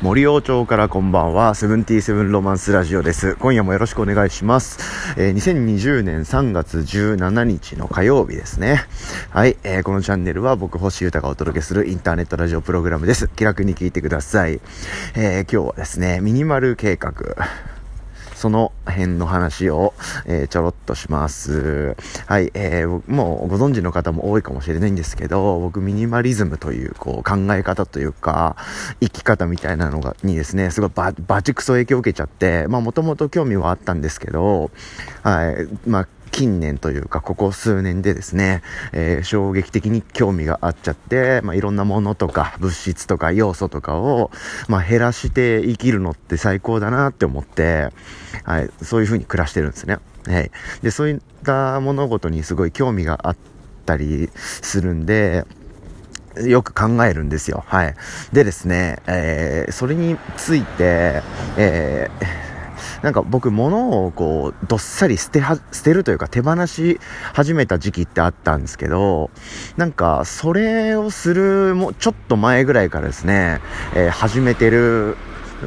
森王町からこんばんは、セブンティーセブンロマンスラジオです。今夜もよろしくお願いします。えー、2020年3月17日の火曜日ですね。はい、えー、このチャンネルは僕、星豊がお届けするインターネットラジオプログラムです。気楽に聞いてください。えー、今日はですね、ミニマル計画。その辺の話を、えー、ちょろっとします。はい、えー、もうご存知の方も多いかもしれないんですけど、僕ミニマリズムというこう考え方というか、生き方みたいなのが、にですね、すごいババチクソ影響を受けちゃって、まあもともと興味はあったんですけど、はい、まあ近年というか、ここ数年でですね、えー、衝撃的に興味があっちゃって、まあ、いろんなものとか、物質とか要素とかを、まあ、減らして生きるのって最高だなって思って、はい、そういう風に暮らしてるんですね。はい。で、そういった物事にすごい興味があったりするんで、よく考えるんですよ。はい。でですね、えー、それについて、えーなんか僕物をこう、どっさり捨ては、捨てるというか手放し始めた時期ってあったんですけど、なんかそれをするもうちょっと前ぐらいからですね、えー、始めてる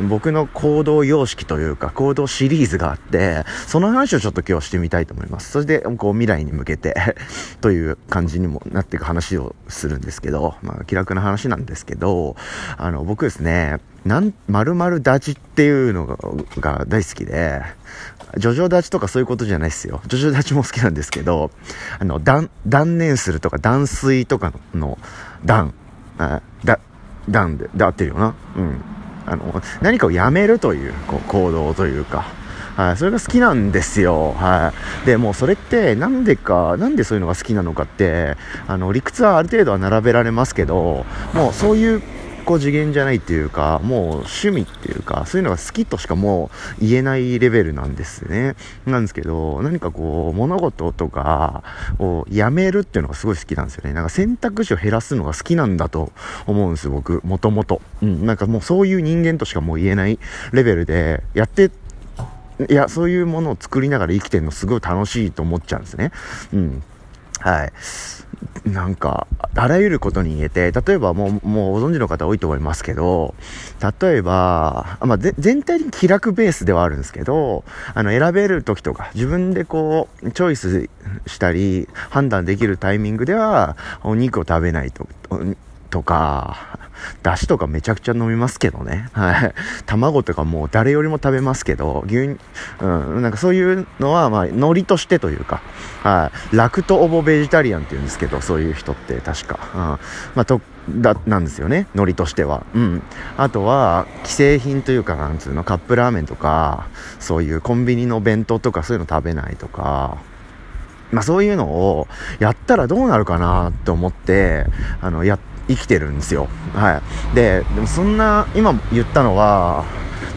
僕の行動様式というか行動シリーズがあって、その話をちょっと今日してみたいと思います。それで、こう未来に向けて という感じにもなっていく話をするんですけど、まあ気楽な話なんですけど、あの僕ですね、なん、〇〇立ちっていうのが大好きで、ジョジョ立ちとかそういうことじゃないですよ。ジョジョ立ちも好きなんですけど、あの、断、断念するとか断水とかの、断、あだ、断で、で合ってるよな。うん。あの、何かをやめるという、こう、行動というか、はい、それが好きなんですよ。はい。で、もうそれって、なんでか、なんでそういうのが好きなのかって、あの、理屈はある程度は並べられますけど、もうそういう個次元じゃないっていうか、もう趣味っていうか、そういうのが好きとしかもう言えないレベルなんですね。なんですけど、何かこう、物事とかをやめるっていうのがすごい好きなんですよね。なんか選択肢を減らすのが好きなんだと思うんです、僕、もともと。うん、なんかもうそういう人間としかもう言えないレベルで、やっていや、そういうものを作りながら生きてるのすごい楽しいと思っちゃうんですね。うん。はい。なんか、あらゆることに言えて、例えばもう、もうご存知の方多いと思いますけど、例えば、まあ、全体的に気楽ベースではあるんですけど、あの、選べる時とか、自分でこう、チョイスしたり、判断できるタイミングでは、お肉を食べないと、とか、だしとかめちゃくちゃ飲みますけどね。はい。卵とかもう誰よりも食べますけど、牛、うん、なんかそういうのは、まあ、ノリとしてというか、はい。ラクトオボベジタリアンって言うんですけど、そういう人って確か。うん。まあ、と、だ、なんですよね。ノリとしては。うん。あとは、既製品というか、なんつうの、カップラーメンとか、そういうコンビニの弁当とかそういうの食べないとか、まあそういうのをやったらどうなるかなと思って、あの、やっ生きてるんですよ。はい。で、でもそんな、今言ったのは、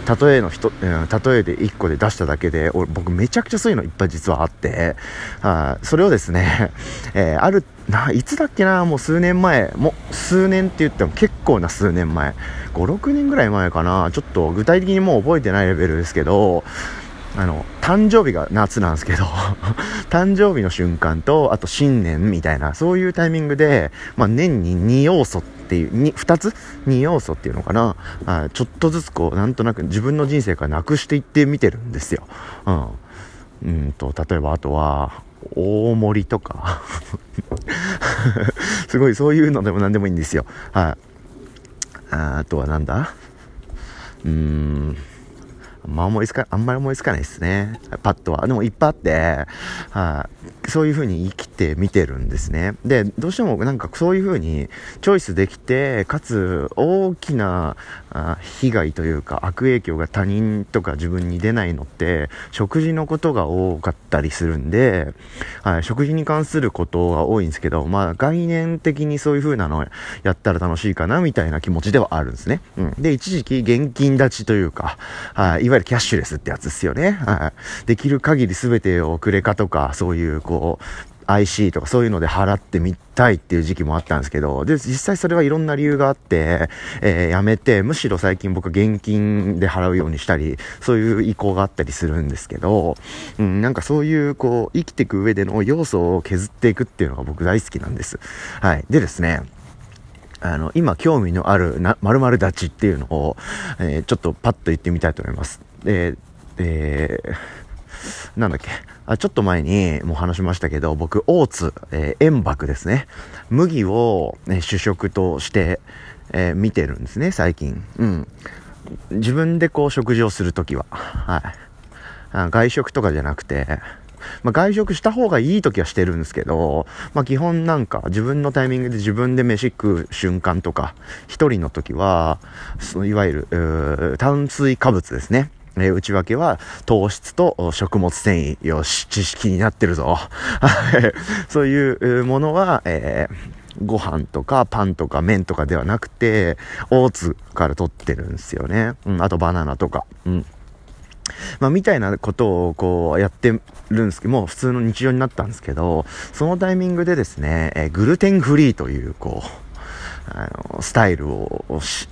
例えの人、うん、例えで1個で出しただけで、俺、僕めちゃくちゃそういうのいっぱい実はあって、はい、それをですね、えー、ある、な、いつだっけな、もう数年前、もう数年って言っても結構な数年前、5、6年ぐらい前かな、ちょっと具体的にもう覚えてないレベルですけど、あの、誕生日が夏なんですけど 誕生日の瞬間と、あと新年みたいな、そういうタイミングで、まあ、年に2要素っていう、2, 2つ ?2 要素っていうのかな？あちょっとずつこう、なんとなく自分の人生からなくしていってみてるんですよ。うん。うんと、例えばあとは、大盛りとか すごいそういうのでも何でもいいんですよ。はい。あとはなんだ？うーん。まあ思いつか、あんまり思いつかないですね。パッとは。でもいっぱいあって、はい、そういう風に生きって見てるんですね。で、どうしてもなんかそういう風にチョイスできて、かつ大きな被害というか悪影響が他人とか自分に出ないのって、食事のことが多かったりするんで、はい、食事に関することが多いんですけど、まあ概念的にそういう風なのやったら楽しいかなみたいな気持ちではあるんですね。うん。で、一時期現金立ちというか、はい、いわゆるキャッシュレスってやつですよね。はい。できる限り全てをクレカとか、そういうこう、IC とかそういうので払ってみたいっていう時期もあったんですけど、で、実際それはいろんな理由があって、えー、やめて、むしろ最近僕現金で払うようにしたり、そういう意向があったりするんですけど、うん、なんかそういうこう、生きていく上での要素を削っていくっていうのが僕大好きなんです。はい。でですね、あの、今興味のあるな、〇〇立ちっていうのを、えー、ちょっとパッと言ってみたいと思います。で、えー、なんだっけ。あ、ちょっと前にもう話しましたけど、僕、オーツ、えー、塩爆ですね。麦を、ね、主食として、えー、見てるんですね、最近。うん。自分でこう食事をするときは。はい。外食とかじゃなくて、まあ、外食した方がいい時はしてるんですけど、まあ、基本なんか自分のタイミングで自分で飯食う瞬間とか、一人の時は、そのいわゆる、炭水化物ですね。え、内訳は糖質と食物繊維。よし、知識になってるぞ。そういうものは、えー、ご飯とかパンとか麺とかではなくて、オーツから取ってるんですよね。うん、あとバナナとか。うん。まあ、みたいなことをこうやってるんですけど、もう普通の日常になったんですけど、そのタイミングでですね、えグルテンフリーというこう、あの、スタイルを、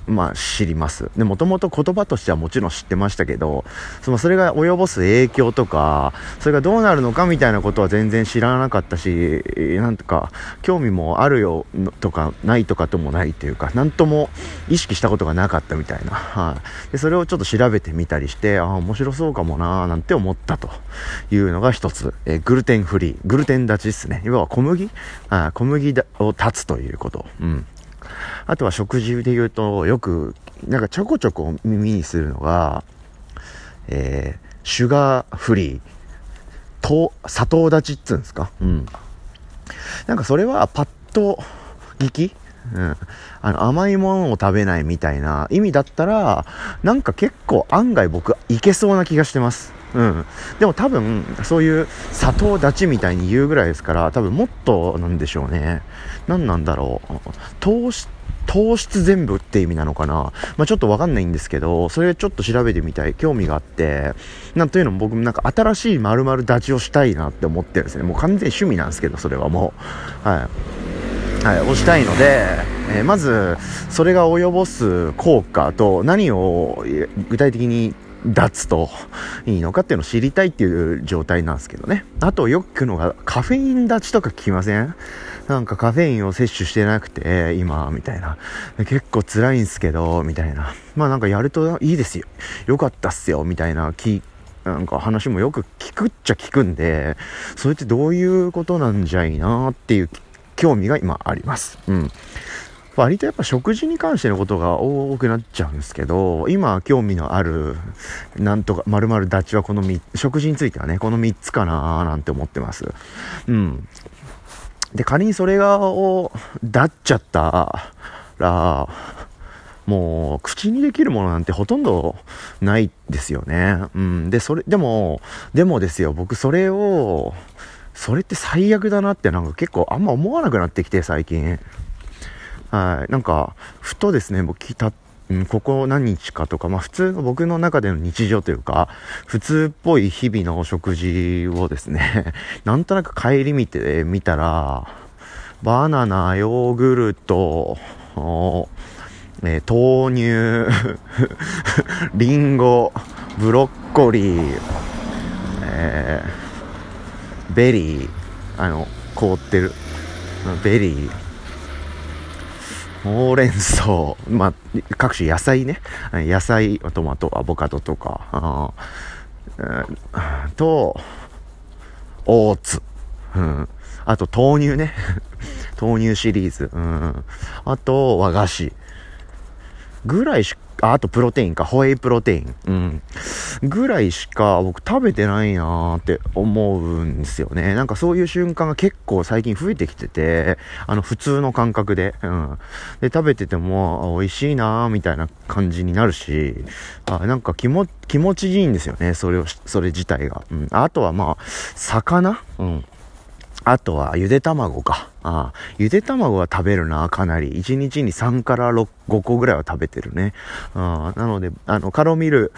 まあ、知ります。で、もともと言葉としてはもちろん知ってましたけど、その、それが及ぼす影響とか、それがどうなるのかみたいなことは全然知らなかったし、なんとか、興味もあるよとか、ないとかともないというか、なんとも意識したことがなかったみたいな。はい。で、それをちょっと調べてみたりして、ああ、面白そうかもなーなんて思ったというのが一つ。えグルテンフリー。グルテン立ちですね。要は小麦？あ小麦を断つということ。うん。あとは食事で言うと、よく、なんかちょこちょこ耳にするのが、えー、シュガーフリー、と、砂糖立ちっつうんですか？うん。なんかそれはパッと聞きうん。あの、甘いものを食べないみたいな意味だったら、なんか結構案外僕いけそうな気がしてます。うん。でも多分、そういう砂糖立ちみたいに言うぐらいですから、多分もっとなんでしょうね。何なんだろう。糖質、糖質全部って意味なのかなまあ、ちょっとわかんないんですけど、それちょっと調べてみたい、興味があって、なんというのも僕なんか新しい〇〇立ちをしたいなって思ってるんですね。もう完全に趣味なんですけど、それはもう。はい。はい、をしたいので、え、まず、それが及ぼす効果と何を具体的に脱といいのかっていうのを知りたいっていう状態なんですけどね。あとよく聞くのがカフェイン立ちとか聞きません？なんかカフェインを摂取してなくて、今、みたいな。結構辛いんすけど、みたいな。まあなんかやるといいですよ。よかったっすよ、みたいな気、なんか話もよく聞くっちゃ聞くんで、それってどういうことなんじゃいなっていう興味が今あります。うん。割とやっぱ食事に関してのことが多くなっちゃうんですけど、今興味のある、なんとか、まるまる立ちはこの3、食事についてはね、この3つかなーなんて思ってます。うん。で、仮にそれが、を、だっちゃったら、もう、口にできるものなんてほとんどないですよね。うん。で、それ、でも、でもですよ、僕それを、それって最悪だなってなんか結構あんま思わなくなってきて、最近。はい。なんか、ふとですね、僕聞いた、うん、ここ何日かとか、まあ普通の僕の中での日常というか、普通っぽい日々のお食事をですね、なんとなく帰り見てみたら、バナナ、ヨーグルト、えー、豆乳、リンゴ、ブロッコリー、えー、ベリー、あの、凍ってる、ベリー、ほうれん草、まあ、各種野菜ね。野菜、トマト、アボカドとか、あと、オーツ。うん。あと、豆乳ね。豆乳シリーズ。うん。あと、和菓子。ぐらいしあ、あとプロテインか、ホエイプロテイン。うん。ぐらいしか僕食べてないなーって思うんですよね。なんかそういう瞬間が結構最近増えてきてて、あの普通の感覚で、うん。で、食べてても、美味しいなーみたいな感じになるし、あなんか気も、気持ちいいんですよね、それを、それ自体が。うん。あとはまあ、魚？うん。あとは、ゆで卵か。ああゆで卵は食べるな、かなり。1日に3から6、5個ぐらいは食べてるね。あなので、あの、カロミル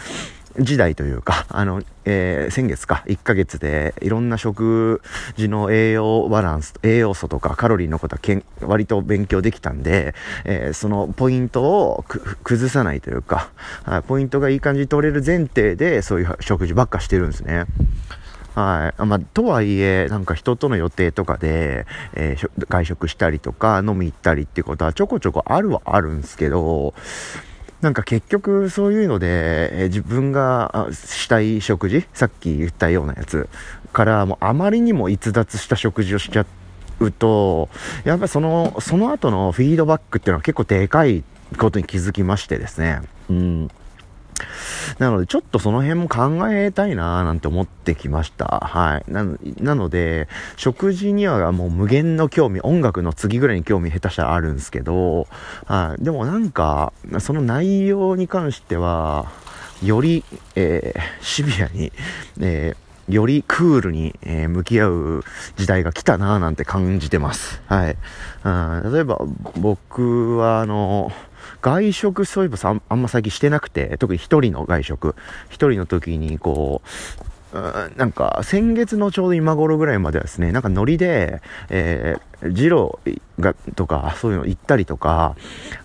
時代というか、あの、えー、先月か、1ヶ月で、いろんな食事の栄養バランス、栄養素とかカロリーのことはけん割と勉強できたんで、えー、そのポイントを崩さないというか、ポイントがいい感じに取れる前提で、そういう食事ばっかしてるんですね。はい。まあ、とはいえ、なんか人との予定とかで、えー、外食したりとか、飲み行ったりっていうことはちょこちょこあるはあるんですけど、なんか結局そういうので、えー、自分がしたい食事、さっき言ったようなやつからもうあまりにも逸脱した食事をしちゃうと、やっぱその、その後のフィードバックっていうのは結構でかいことに気づきましてですね。うん。なので、ちょっとその辺も考えたいなーなんて思ってきました。はい。なので、食事にはもう無限の興味、音楽の次ぐらいに興味下手したらあるんですけど、はい。でもなんか、その内容に関しては、より、えー、シビアに、えーよりクールに、えー、向き合う時代が来たなぁなんて感じてます。はい。あ例えば、僕は、あの、外食そういえばさあんま最近してなくて、特に一人の外食、一人の時にこう、うなんか、先月のちょうど今頃ぐらいまではですね、なんかノリで、えー、ジローが、とか、そういうの行ったりとか、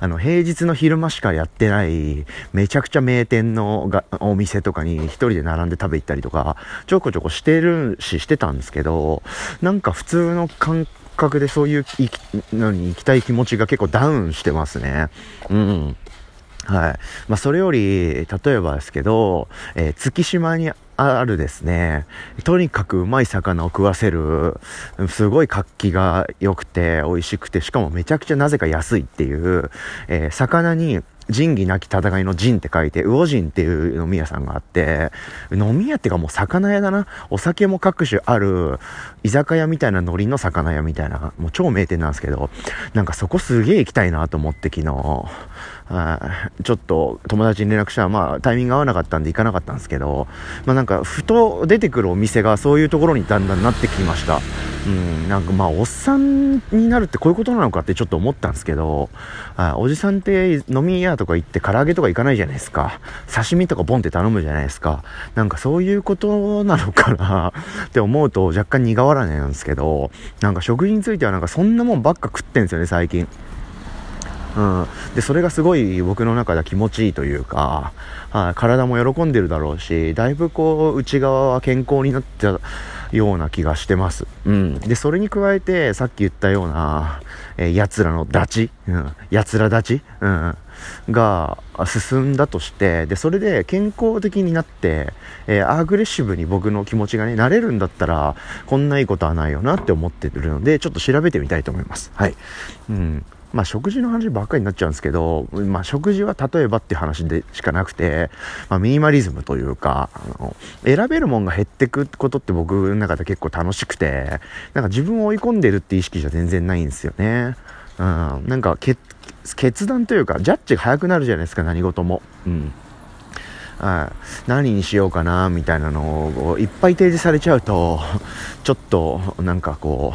あの、平日の昼間しかやってない、めちゃくちゃ名店のがお店とかに一人で並んで食べ行ったりとか、ちょこちょこしてるし、してたんですけど、なんか普通の感覚覚でそういうのに行きたい気持ちが結構ダウンしてますね。うん。はい。まあ、それより、例えばですけど、えー、月島にあるですね、とにかくうまい魚を食わせる、すごい活気が良くて美味しくて、しかもめちゃくちゃなぜか安いっていう、えー、魚に仁義なき戦いの仁って書いて、魚仁っていう飲み屋さんがあって、飲み屋っていうかもう魚屋だな。お酒も各種ある、居酒屋みたいな海苔の魚屋みたいな、もう超名店なんですけど、なんかそこすげえ行きたいなと思って昨日、ちょっと友達に連絡したら、まあタイミング合わなかったんで行かなかったんですけど、まあなんかふと出てくるお店がそういうところにだんだんなってきました。うん、なんかまあおっさんになるってこういうことなのかってちょっと思ったんですけど、おじさんって飲み屋とか行って唐揚げとか行かないじゃないですか。刺身とかボンって頼むじゃないですか。なんかそういうことなのかな って思うと若干苦笑いなんですけど、なんか食事についてはなんかそんなもんばっか食ってんですよね、最近。うん、でそれがすごい僕の中では気持ちいいというか、は体も喜んでるだろうしだいぶこう内側は健康になったような気がしてます、うん、でそれに加えてさっき言ったような、えー、奴らのダチ、うん、奴ら立ち、うん、が進んだとしてでそれで健康的になって、えー、アグレッシブに僕の気持ちがねなれるんだったらこんないいことはないよなって思ってるのでちょっと調べてみたいと思います。はい、うんまあ食事の話ばっかりになっちゃうんですけど、まあ食事は例えばっていう話でしかなくて、まあミニマリズムというか、あの、選べるもんが減ってくことって僕の中で結構楽しくて、なんか自分を追い込んでるって意識じゃ全然ないんですよね。うん、なんか決断というか、ジャッジが早くなるじゃないですか、何事も。うん。はい、何にしようかな、みたいなのをいっぱい提示されちゃうと、ちょっと、なんかこ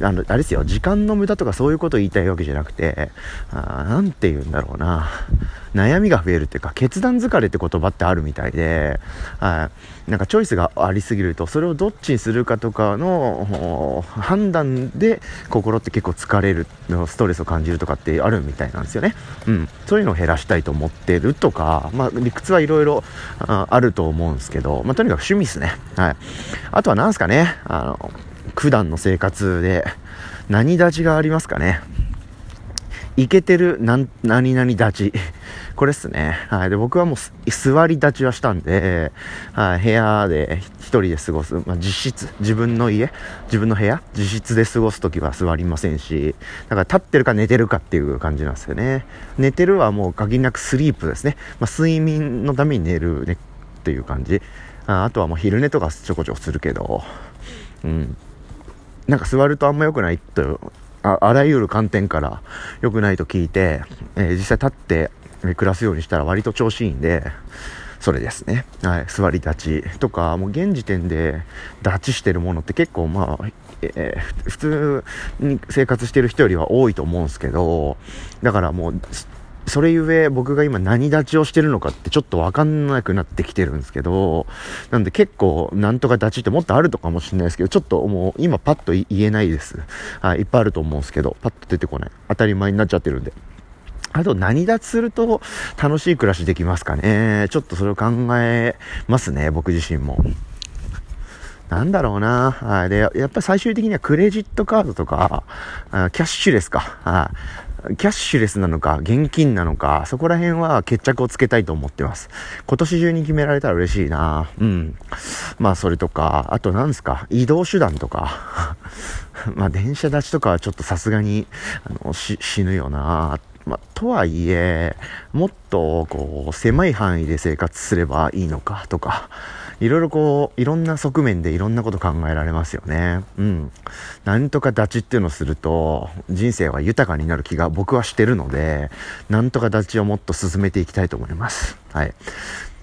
う、あの、あれですよ、時間の無駄とかそういうことを言いたいわけじゃなくて、あなんて言うんだろうな、悩みが増えるっていうか、決断疲れって言葉ってあるみたいで、あなんかチョイスがありすぎると、それをどっちにするかとかの判断で心って結構疲れる、ストレスを感じるとかってあるみたいなんですよね。うん。そういうのを減らしたいと思ってるとか、まあ理屈はいろいろあると思うんですけど、まあとにかく趣味ですね。はい。あとは何すかね、あの、普段の生活で何立ちがありますかねイケてる何々立ち。これっすね。はい。で、僕はもう座り立ちはしたんで、はい。部屋で一人で過ごす。まあ、実質、自分の家、自分の部屋、自室で過ごすときは座りませんし、だから立ってるか寝てるかっていう感じなんですよね。寝てるはもう限りなくスリープですね。まあ、睡眠のために寝るねっていう感じ。ああとはもう昼寝とかちょこちょこするけど、うん。なんか座るとあんま良くないと、ああらゆる観点から良くないと聞いて、えー、実際立って暮らすようにしたら割と調子いいんで、それですね。はい。座り立ちとか、もう現時点で立ちしてるものって結構まあ、えー、普通に生活してる人よりは多いと思うんですけど、だからもう、それゆえ僕が今何立ちをしてるのかってちょっとわかんなくなってきてるんですけど、なんで結構なんとか立ちってもっとあるとかもしれないですけど、ちょっともう今パッと言えないです。はい、いっぱいあると思うんですけど、パッと出てこない。当たり前になっちゃってるんで。あと何立ちすると楽しい暮らしできますかね。ちょっとそれを考えますね、僕自身も。なんだろうな。はい。で、やっぱり最終的にはクレジットカードとか、あキャッシュレスか。はい。キャッシュレスなのか、現金なのか、そこら辺は決着をつけたいと思ってます。今年中に決められたら嬉しいな。うん。まあ、それとか、あと何ですか、移動手段とか。まあ、電車立ちとかはちょっとさすがに、あの、死ぬよな。まあ、とはいえ、もっと、こう、狭い範囲で生活すればいいのかとか、いろいろこう、いろんな側面でいろんなこと考えられますよね。うん。なんとか立ちっていうのをすると、人生は豊かになる気が僕はしてるので、なんとか立ちをもっと進めていきたいと思います。はい。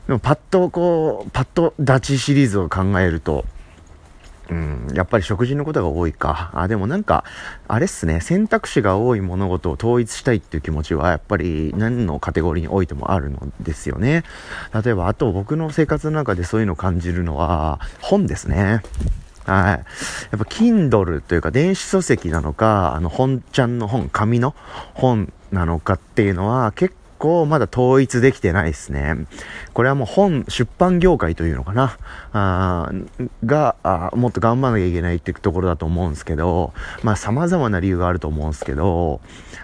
でもパッとこう、パッと立ちシリーズを考えると、うん、やっぱり食事のことが多いか。あ、でもなんか、あれっすね、選択肢が多い物事を統一したいっていう気持ちは、やっぱり何のカテゴリーにおいてもあるのですよね。例えば、あと僕の生活の中でそういうのを感じるのは、本ですね。はい。やっぱ Kindle というか電子書籍なのか、あの本ちゃんの本、紙の本なのかっていうのは結構まだ統一できてないですね。これはもう本、出版業界というのかな、あがあ、もっと頑張らなきゃいけないっていうところだと思うんですけど、まあ様々な理由があると思うんですけど、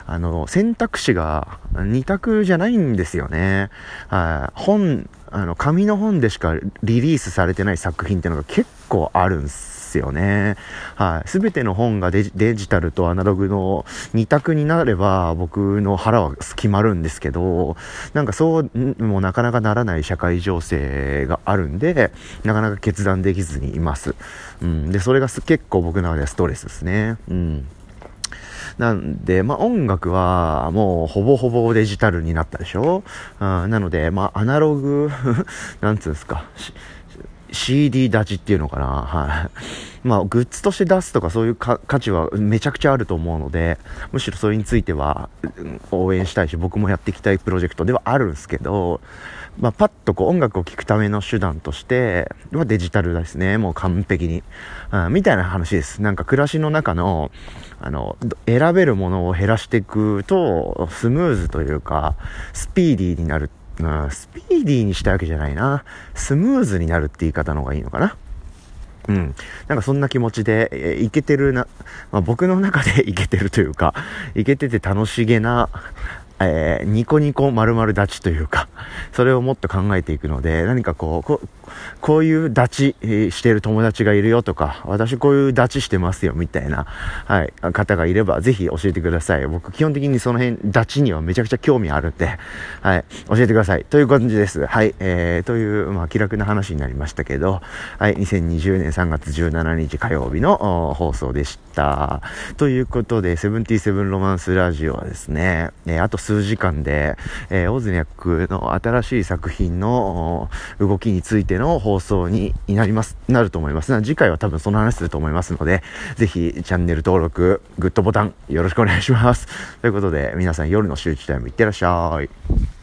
あの、選択肢が2択じゃないんですよね。あ本、あの、紙の本でしかリリースされてない作品っていうのが結構あるんですですよね。はい。すべての本がデジタルとアナログの2択になれば僕の腹は決まるんですけど、なんかそうもうなかなかならない社会情勢があるんで、なかなか決断できずにいます。うん。で、それが結構僕の中ではストレスですね。うん。なんで、まあ、音楽はもうほぼほぼデジタルになったでしょ？あなので、まあ、アナログ なんつうんですか、CD 立ちっていうのかな？はい。まあ、グッズとして出すとかそういう価値はめちゃくちゃあると思うので、むしろそれについては応援したいし、僕もやっていきたいプロジェクトではあるんですけど、まあ、パッとこう音楽を聴くための手段として、はデジタルですね。もう完璧に。うん、みたいな話です。なんか暮らしの中の、あの、選べるものを減らしていくと、スムーズというか、スピーディーになるっうん、スピーディーにしたわけじゃないな。スムーズになるって言い方の方がいいのかな。うん。なんかそんな気持ちで、いけてるな、まあ、僕の中でいけてるというか、いけてて楽しげな、えー、ニコニコ丸々立ちというか、それをもっと考えていくので、何かこう、ここういう立ち、してる友達がいるよとか、私こういう立ちしてますよみたいな、はい、方がいればぜひ教えてください。僕基本的にその辺、立ちにはめちゃくちゃ興味あるんで、はい、教えてください。という感じです。はい、えー、という、まあ気楽な話になりましたけど、はい、2020年3月17日火曜日の放送でした。ということで、セブンティーセブンロマンスラジオはですね、えー、あと数時間で、えー、オズニャックの新しい作品の動きについての放送になります、なると思います。次回は多分その話すると思いますので、ぜひチャンネル登録、グッドボタンよろしくお願いします。ということで、皆さん夜の集中タイムいってらっしゃい。